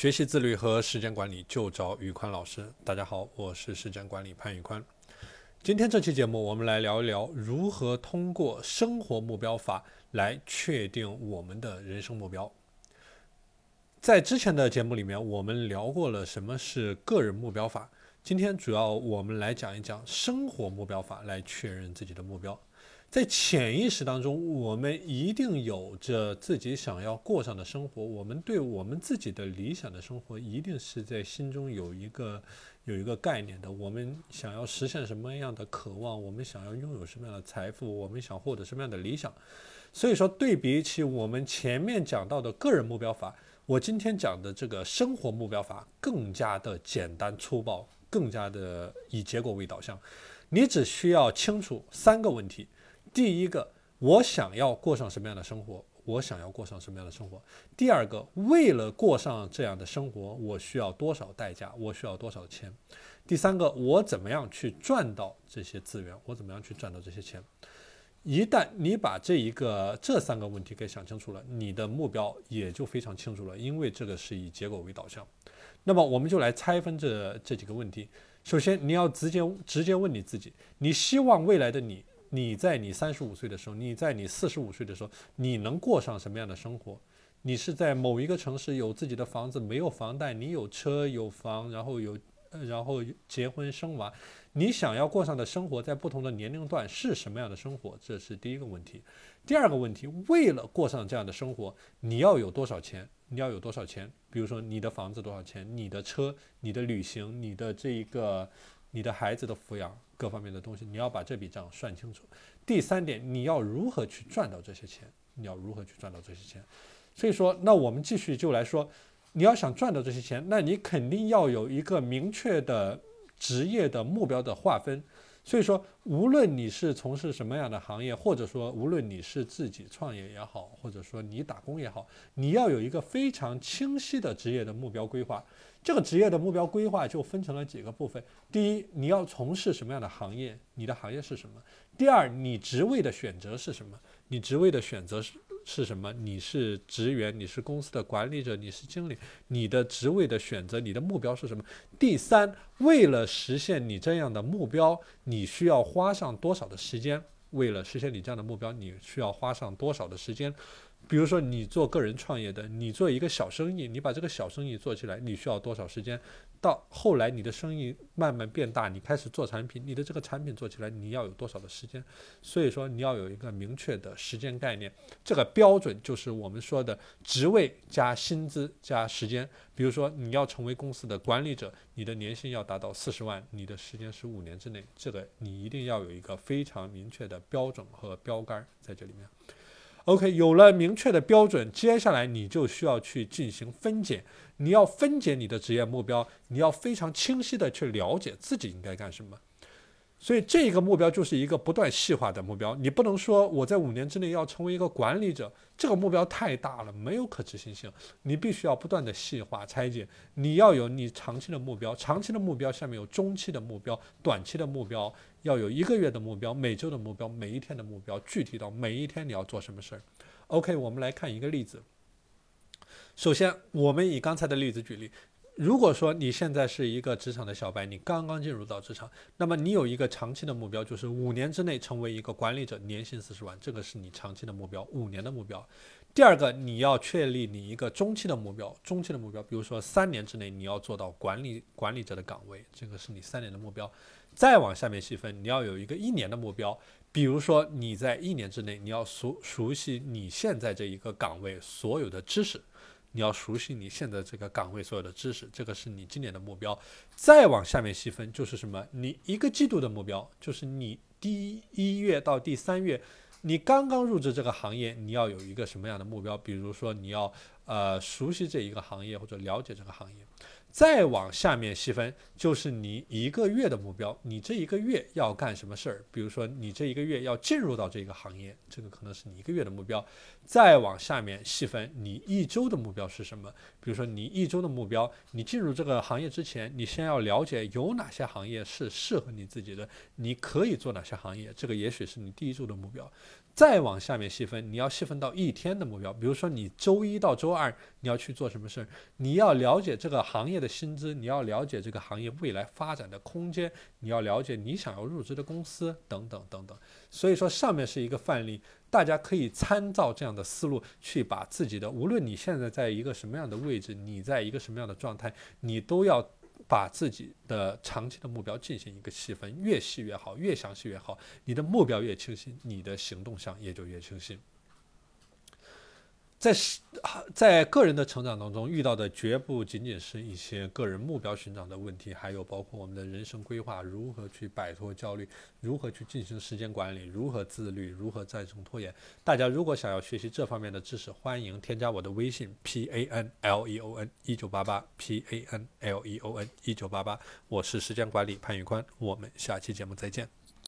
学习自律和时间管理就找宇宽老师。大家好，我是时间管理潘宇宽。今天这期节目，我们来聊一聊如何通过生活目标法来确定我们的人生目标。在之前的节目里面，我们聊过了什么是个人目标法。今天主要我们来讲一讲生活目标法，来确认自己的目标。在潜意识当中，我们一定有着自己想要过上的生活。我们对我们自己的理想的生活，一定是在心中有一个有一个概念的。我们想要实现什么样的渴望？我们想要拥有什么样的财富？我们想获得什么样的理想？所以说，对比起我们前面讲到的个人目标法，我今天讲的这个生活目标法更加的简单粗暴，更加的以结果为导向。你只需要清楚三个问题。第一个，我想要过上什么样的生活？我想要过上什么样的生活？第二个，为了过上这样的生活，我需要多少代价？我需要多少钱？第三个，我怎么样去赚到这些资源？我怎么样去赚到这些钱？一旦你把这一个这三个问题给想清楚了，你的目标也就非常清楚了，因为这个是以结果为导向。那么，我们就来拆分这这几个问题。首先，你要直接直接问你自己：你希望未来的你？你在你三十五岁的时候，你在你四十五岁的时候，你能过上什么样的生活？你是在某一个城市有自己的房子，没有房贷，你有车有房，然后有，然后结婚生娃，你想要过上的生活，在不同的年龄段是什么样的生活？这是第一个问题。第二个问题，为了过上这样的生活，你要有多少钱？你要有多少钱？比如说你的房子多少钱？你的车、你的旅行、你的这一个、你的孩子的抚养。各方面的东西，你要把这笔账算清楚。第三点，你要如何去赚到这些钱？你要如何去赚到这些钱？所以说，那我们继续就来说，你要想赚到这些钱，那你肯定要有一个明确的职业的目标的划分。所以说，无论你是从事什么样的行业，或者说无论你是自己创业也好，或者说你打工也好，你要有一个非常清晰的职业的目标规划。这个职业的目标规划就分成了几个部分：第一，你要从事什么样的行业？你的行业是什么？第二，你职位的选择是什么？你职位的选择是是什么？你是职员，你是公司的管理者，你是经理，你的职位的选择，你的目标是什么？第三，为了实现你这样的目标，你需要花上多少的时间？为了实现你这样的目标，你需要花上多少的时间？比如说，你做个人创业的，你做一个小生意，你把这个小生意做起来，你需要多少时间？到后来，你的生意慢慢变大，你开始做产品，你的这个产品做起来，你要有多少的时间？所以说，你要有一个明确的时间概念。这个标准就是我们说的职位加薪资加时间。比如说，你要成为公司的管理者，你的年薪要达到四十万，你的时间是五年之内，这个你一定要有一个非常明确的标准和标杆在这里面。OK，有了明确的标准，接下来你就需要去进行分解。你要分解你的职业目标，你要非常清晰的去了解自己应该干什么。所以这个目标就是一个不断细化的目标，你不能说我在五年之内要成为一个管理者，这个目标太大了，没有可执行性。你必须要不断的细化拆解，你要有你长期的目标，长期的目标下面有中期的目标、短期的目标，要有一个月的目标、每周的目标、每一天的目标，具体到每一天你要做什么事儿。OK，我们来看一个例子。首先，我们以刚才的例子举例。如果说你现在是一个职场的小白，你刚刚进入到职场，那么你有一个长期的目标，就是五年之内成为一个管理者，年薪四十万，这个是你长期的目标，五年的目标。第二个，你要确立你一个中期的目标，中期的目标，比如说三年之内你要做到管理管理者的岗位，这个是你三年的目标。再往下面细分，你要有一个一年的目标，比如说你在一年之内你要熟熟悉你现在这一个岗位所有的知识。你要熟悉你现在这个岗位所有的知识，这个是你今年的目标。再往下面细分，就是什么？你一个季度的目标，就是你第一月到第三月，你刚刚入职这个行业，你要有一个什么样的目标？比如说，你要呃熟悉这一个行业或者了解这个行业。再往下面细分，就是你一个月的目标，你这一个月要干什么事儿？比如说，你这一个月要进入到这个行业，这个可能是你一个月的目标。再往下面细分，你一周的目标是什么？比如说，你一周的目标，你进入这个行业之前，你先要了解有哪些行业是适合你自己的，你可以做哪些行业，这个也许是你第一周的目标。再往下面细分，你要细分到一天的目标。比如说，你周一到周二你要去做什么事儿？你要了解这个行业的薪资，你要了解这个行业未来发展的空间，你要了解你想要入职的公司等等等等。所以说，上面是一个范例，大家可以参照这样的思路去把自己的，无论你现在在一个什么样的位置，你在一个什么样的状态，你都要。把自己的长期的目标进行一个细分，越细越好，越详细越好。你的目标越清晰，你的行动上也就越清晰。在是在个人的成长当中遇到的绝不仅仅是一些个人目标寻找的问题，还有包括我们的人生规划，如何去摆脱焦虑，如何去进行时间管理，如何自律，如何战胜拖延。大家如果想要学习这方面的知识，欢迎添加我的微信 p a n l e o n 一九八八 p a n l e o n 一九八八，我是时间管理潘宇宽，我们下期节目再见。